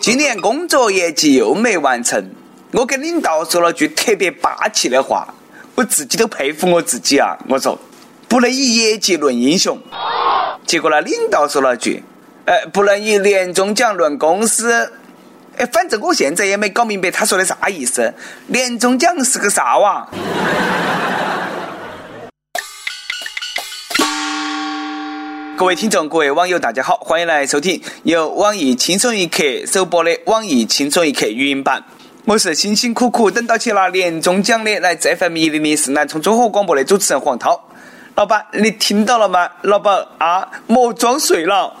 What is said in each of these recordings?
今年工作业绩又没完成，我跟领导说了句特别霸气的话，我自己都佩服我自己啊！我说不能以业绩论英雄，结果呢，领导说了句，呃，不能以年终奖论公司。哎，反正我现在也没搞明白他说的啥意思，年终奖是个啥哇？各位听众，各位网友，大家好，欢迎来收听由网易轻松一刻首播的网易轻松一刻语音版。我是辛辛苦苦等到起拿年终奖的来自 FM 一零零四南充综合广播的主持人黄涛。老板，你听到了吗？老板啊，莫装睡了。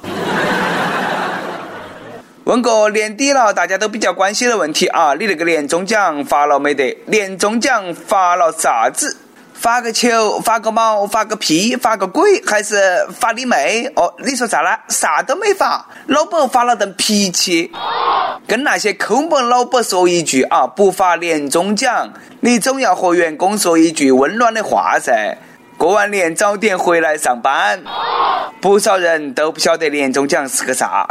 问个年底了，大家都比较关心的问题啊，你那个年终奖发了没得？年终奖发了啥子？发个球，发个毛，发个屁，发个鬼，还是发你妹？哦，你说啥呢？啥都没发，老板发了顿脾气，跟那些抠门老板说一句啊，不发年终奖，你总要和员工说一句温暖的话噻。过完年早点回来上班。不少人都不晓得年终奖是个啥，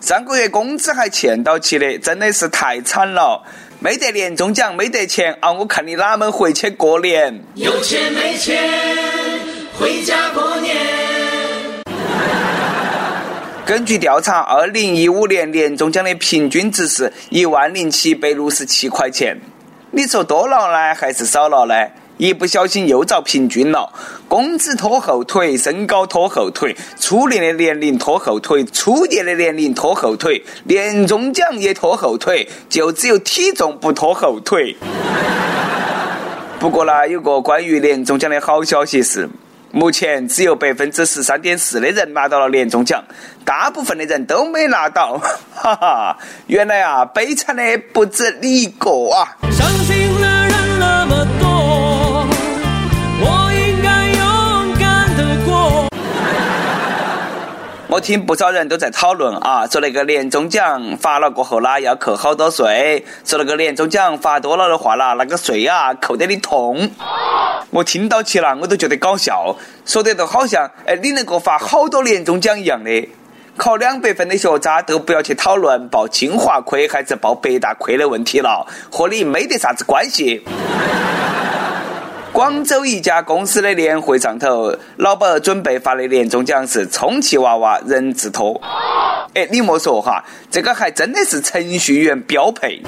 上个月工资还欠到起的，真的是太惨了。没得年终奖，没得钱啊！我看你哪们回去过年？有钱没钱，回家过年。根据调查，二零一五年年终奖的平均值是一万零七百六十七块钱。你说多了呢，还是少了呢？一不小心又遭平均了，工资拖后腿，身高拖后腿，初恋的年龄拖后腿，初夜的年龄拖后腿，年终奖也拖后腿，就只有体重不拖后腿。不过呢，有个关于年终奖的好消息是，目前只有百分之十三点四的人拿到了年终奖，大部分的人都没拿到。哈哈，原来啊，悲惨的不止你一个啊！我听不少人都在讨论啊，说那个年终奖发了过后啦，要扣好多税；说那个年终奖发多了的话啦，那个税啊扣得你痛。我听到起了，我都觉得搞笑，说的都好像哎，你能够发好多年终奖一样的。考两百分的学渣都不要去讨论报清华亏还是报北大亏的问题了，和你没得啥子关系。广州一家公司的年会上头，老板准备发的年终奖是充气娃娃人字拖。哎，你莫说哈，这个还真的是程序员标配。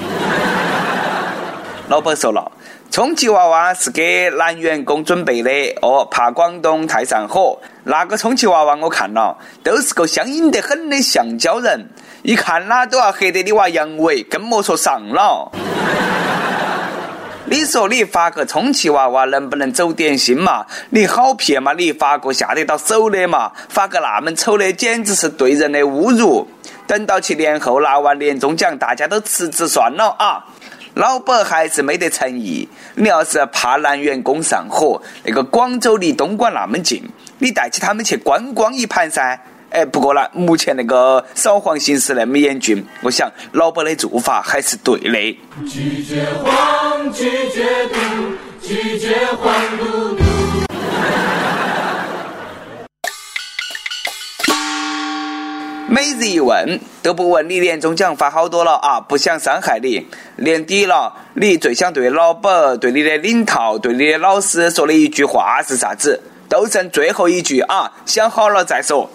老板说了，充气娃娃是给男员工准备的哦，怕广东太上火。那个充气娃娃我看了，都是个相应得很的橡胶人，一看啦都要黑得你娃阳痿，更莫说上了。你说你发个充气娃娃能不能走点心嘛？你好骗嘛？你发个下得到手的嘛？发个那么丑的，简直是对人的侮辱。等到去年后拿完年终奖，大家都辞职算了啊！老板还是没得诚意。你要是怕男员工上火，那个广州离东莞那么近，你带起他们去观光一盘噻。哎，不过呢，目前那个扫黄形势那么严峻，我想老板的做法还是对的。拒绝黄，拒绝毒，拒绝黄嘟嘟。每日一问都不问你年终奖发好多了啊，不想伤害你。年底了，你最想对老板、对你的领导、对你的老师说的一句话是啥子？都剩最后一句啊，想好了再说。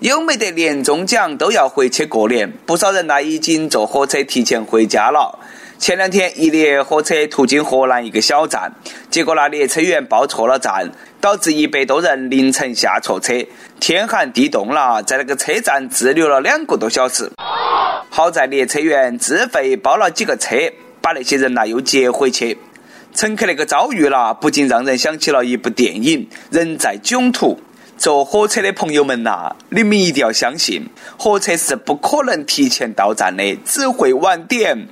有没得年终奖都要回去过年，不少人呢已经坐火车提前回家了。前两天一列火车途经河南一个小站，结果那列车员报错了站，导致一百多人凌晨下错车。天寒地冻了，在那个车站滞留了两个多小时。好在列车员自费包了几个车，把那些人呢又接回去。乘客那个遭遇了，不禁让人想起了一部电影《人在囧途》。坐火车的朋友们呐，你们一定要相信，火车是不可能提前到站的，只会晚点。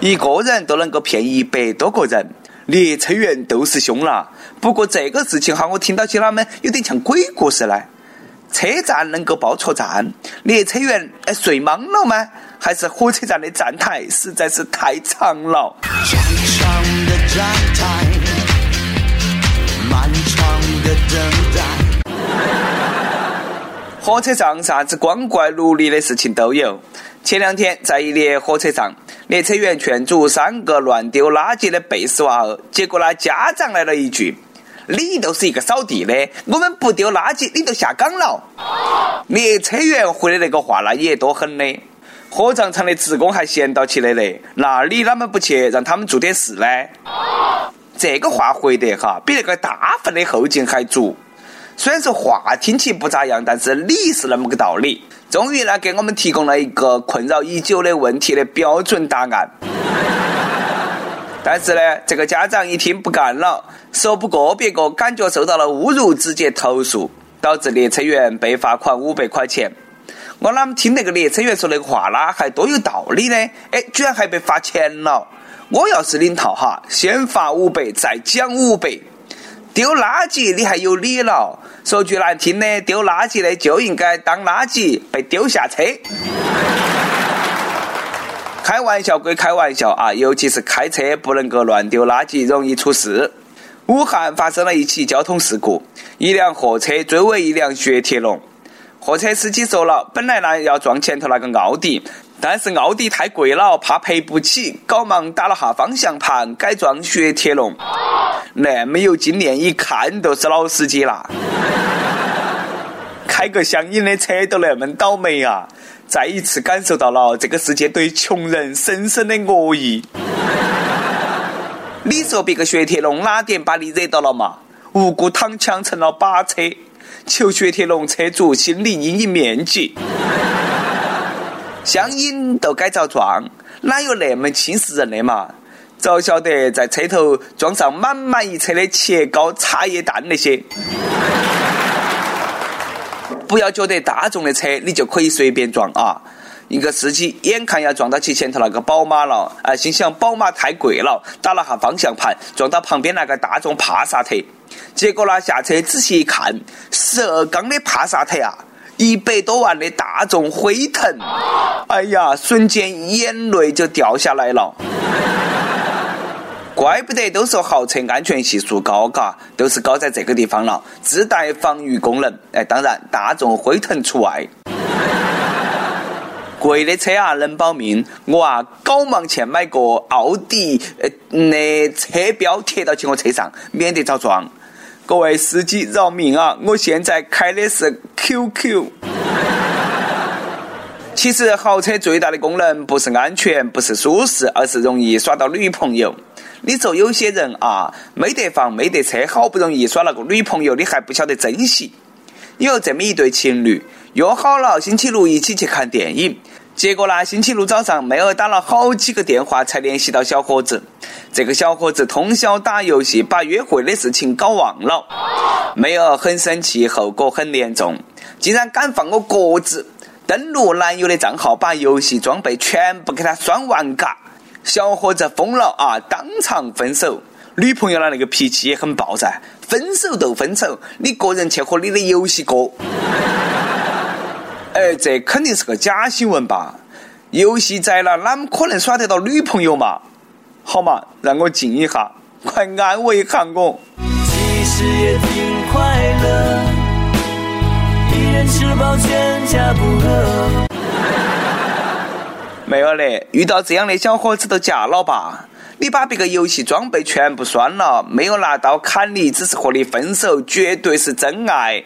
一个人都能够骗一百多个人，列车员都是凶了。不过这个事情哈，我听到起他们有点像鬼故事呢。车站能够报错站，列车员哎睡懵了吗？还是火车站的站台实在是太长了？火车上啥子光怪陆离的事情都有。前两天在一列火车上，列车员劝阻三个乱丢垃圾的贝斯娃儿，结果呢，家长来了一句：“你都是一个扫地的，我们不丢垃圾，你都下岗了。”列车员回的那个话，那也多狠的。火葬场的职工还闲到起的嘞，那你啷们不去让他们做点事呢？这个话回得哈，比那个大粪的后劲还足。虽然说话听起不咋样，但是理是那么个道理。终于呢，给我们提供了一个困扰已久的问题的标准答案。但是呢，这个家长一听不干了，说不过别个，感觉受到了侮辱，直接投诉，导致列车员被罚款五百块钱。我啷么听那个列车员说那个话啦，还多有道理呢？哎，居然还被罚钱了！我要是领导哈，先罚五百，再奖五百。丢垃圾你还有理了？说句难听的，丢垃圾的就应该当垃圾被丢下车。开玩笑归开玩笑啊，尤其是开车不能够乱丢垃圾，容易出事。武汉发生了一起交通事故，一辆货车追尾一辆雪铁龙，货车司机说了，本来呢要撞前头那个奥迪，但是奥迪太贵了，怕赔不起，赶忙打了下方向盘，改装雪铁龙。那么有经验，一看都是老司机啦。开个相应的车都那么倒霉啊！再一次感受到了这个世界对穷人深深的恶意。你说别个雪铁龙哪点把你惹到了嘛？无辜躺枪成了靶车，求雪铁龙车主心理阴影面积。相应都该遭撞，哪有那么轻视人的嘛？早晓得在车头装上满满一车的切糕、茶叶蛋那些，不要觉得大众的车你就可以随便撞啊！一个司机眼看要撞到其前头那个宝马了，啊，心想宝马太贵了，打了下方向盘，撞到旁边那个大众帕萨特，结果呢下车仔细一看，十二缸的帕萨特啊，一百多万的大众辉腾，哎呀，瞬间眼泪就掉下来了。怪不得都说豪车安全系数高，嘎，都是高在这个地方了，自带防御功能。哎，当然，大众辉腾除外。贵的车啊，能保命。我啊，赶忙去买个奥迪，呃，那车标贴到起我车上，免得遭撞。各位司机饶命啊！我现在开的是 QQ。其实豪车最大的功能不是安全，不是舒适，而是容易耍到女朋友。你说有些人啊，没得房没得车，好不容易耍了个女朋友，你还不晓得珍惜。有这么一对情侣，约好了星期六一起去看电影，结果呢，星期六早上妹儿打了好几个电话才联系到小伙子。这个小伙子通宵打游戏，把约会的事情搞忘了。妹儿很生气，后果很严重，竟然敢放我鸽子，登录男友的账号，把游戏装备全部给他删完嘎。小伙子疯了啊！当场分手，女朋友呢那个脾气也很暴噻。分手就分手，你个人去和你的游戏过。哎，这肯定是个假新闻吧？游戏宅了，哪么可能耍得到女朋友嘛？好嘛，让我静一下，快安慰一下我。其实也挺快乐，一人吃饱全家不饿。没有嘞，遇到这样的小伙子都嫁了吧？你把别个游戏装备全部删了，没有拿刀砍你，只是和你分手，绝对是真爱。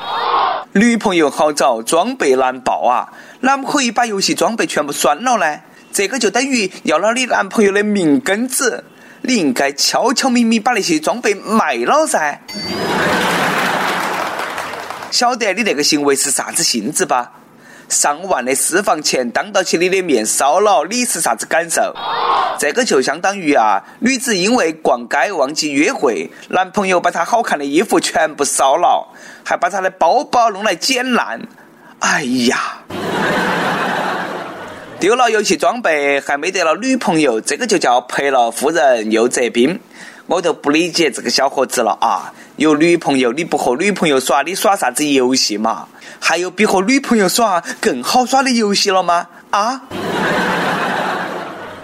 女朋友好找，装备难爆啊！哪么可以把游戏装备全部删了呢？这个就等于要了你男朋友的命根子。你应该悄悄咪咪把那些装备卖了噻。晓得你那个行为是啥子性质吧？上万的私房钱当到起你的面烧了，你是啥子感受？这个就相当于啊，女子因为逛街忘记约会，男朋友把她好看的衣服全部烧了，还把她的包包弄来捡烂。哎呀，丢了游戏装备还没得了女朋友，这个就叫赔了夫人又折兵。我都不理解这个小伙子了啊！有女朋友你不和女朋友耍，你耍啥子游戏嘛？还有比和女朋友耍更好耍的游戏了吗？啊！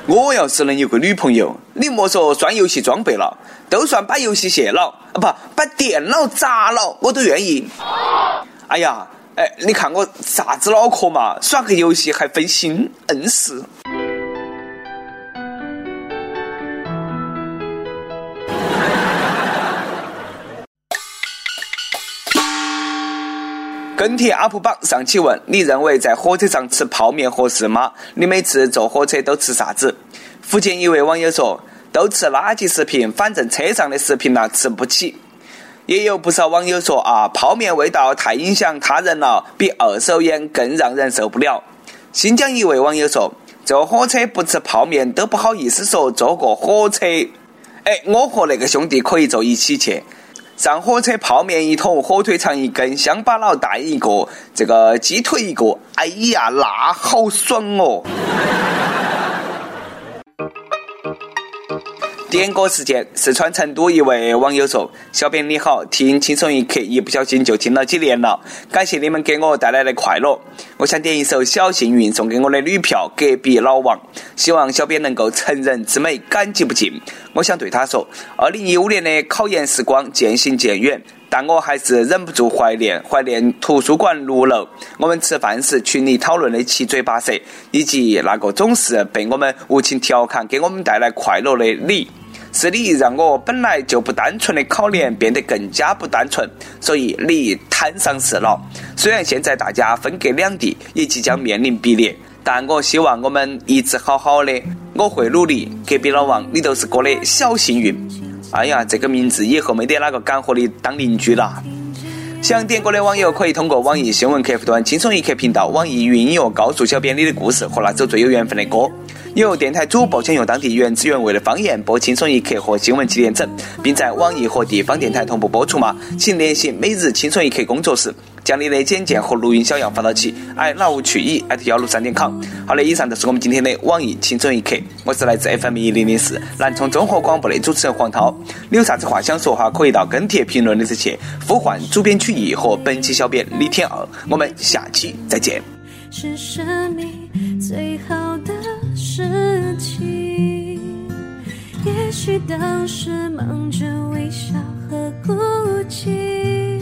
我要是能有个女朋友，你莫说装游戏装备了，都算把游戏卸了，啊不，把电脑砸了，我都愿意。哎呀，哎，你看我啥子脑壳嘛？耍个游戏还分心，硬是。跟帖 UP 榜上期问：你认为在火车上吃泡面合适吗？你每次坐火车都吃啥子？福建一位网友说：都吃垃圾食品，反正车上的食品呢吃不起。也有不少网友说啊，泡面味道太影响他人了，比二手烟更让人受不了。新疆一位网友说：坐火车不吃泡面都不好意思说坐过火车。哎，我和那个兄弟可以坐一起去。上火车泡面一桶，火腿肠一根，乡巴佬蛋一个，这个鸡腿一个，哎呀，那好爽哦！点歌时间，四川成都一位网友说：“小编你好，听轻松一刻，一不小心就听了几年了，感谢你们给我带来的快乐。我想点一首《小幸运》送给我的女票隔壁老王，希望小编能够成人之美，感激不尽。我想对他说：二零一五年的考研时光渐行渐远。”但我还是忍不住怀念，怀念图书馆六楼，我们吃饭时群里讨论的七嘴八舌，以及那个总是被我们无情调侃、给我们带来快乐的你。是你让我本来就不单纯的考研变得更加不单纯，所以你摊上事了。虽然现在大家分隔两地，也即将面临毕业，但我希望我们一直好好的。我会努力。隔壁老王，你都是哥的小幸运。哎呀，这个名字以后没得哪个敢和你当邻居了。想点歌的网友可以通过网易新闻客户端“轻松一刻”频道、网易云音乐告诉小编你的故事和那首最有缘分的歌。有电台主播想用当地原汁原味的方言播《轻松一刻》和新闻七点整，并在网易和地方电台同步播出吗？请联系每日《轻松一刻》工作室。将你的简介和录音小样发到起 i love 去以幺六三点 com。好的，以上就是我们今天的网易轻松一刻。我是来自 FM 一零零四南充综合广播的主持人黄涛。你有啥子话想说哈？可以到跟帖评论里头去呼唤主编曲艺和本期小编李天二。我们下期再见。是生命最好的事情。也许当时忙着微笑和哭泣。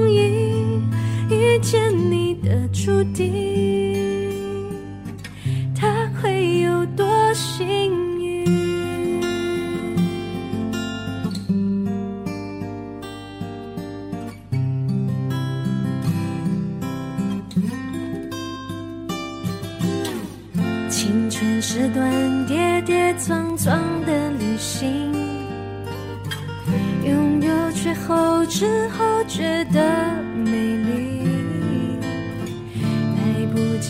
注定，他会有多幸运？青春是段跌跌撞撞的旅行。拥有却后知后觉的